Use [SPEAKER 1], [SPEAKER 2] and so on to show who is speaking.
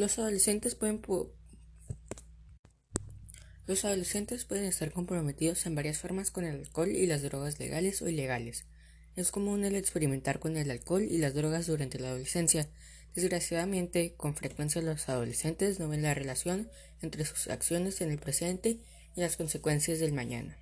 [SPEAKER 1] Los adolescentes pueden los adolescentes pueden estar comprometidos en varias formas con el alcohol y las drogas legales o ilegales. Es común el experimentar con el alcohol y las drogas durante la adolescencia. Desgraciadamente, con frecuencia los adolescentes no ven la relación entre sus acciones en el presente y las consecuencias del mañana.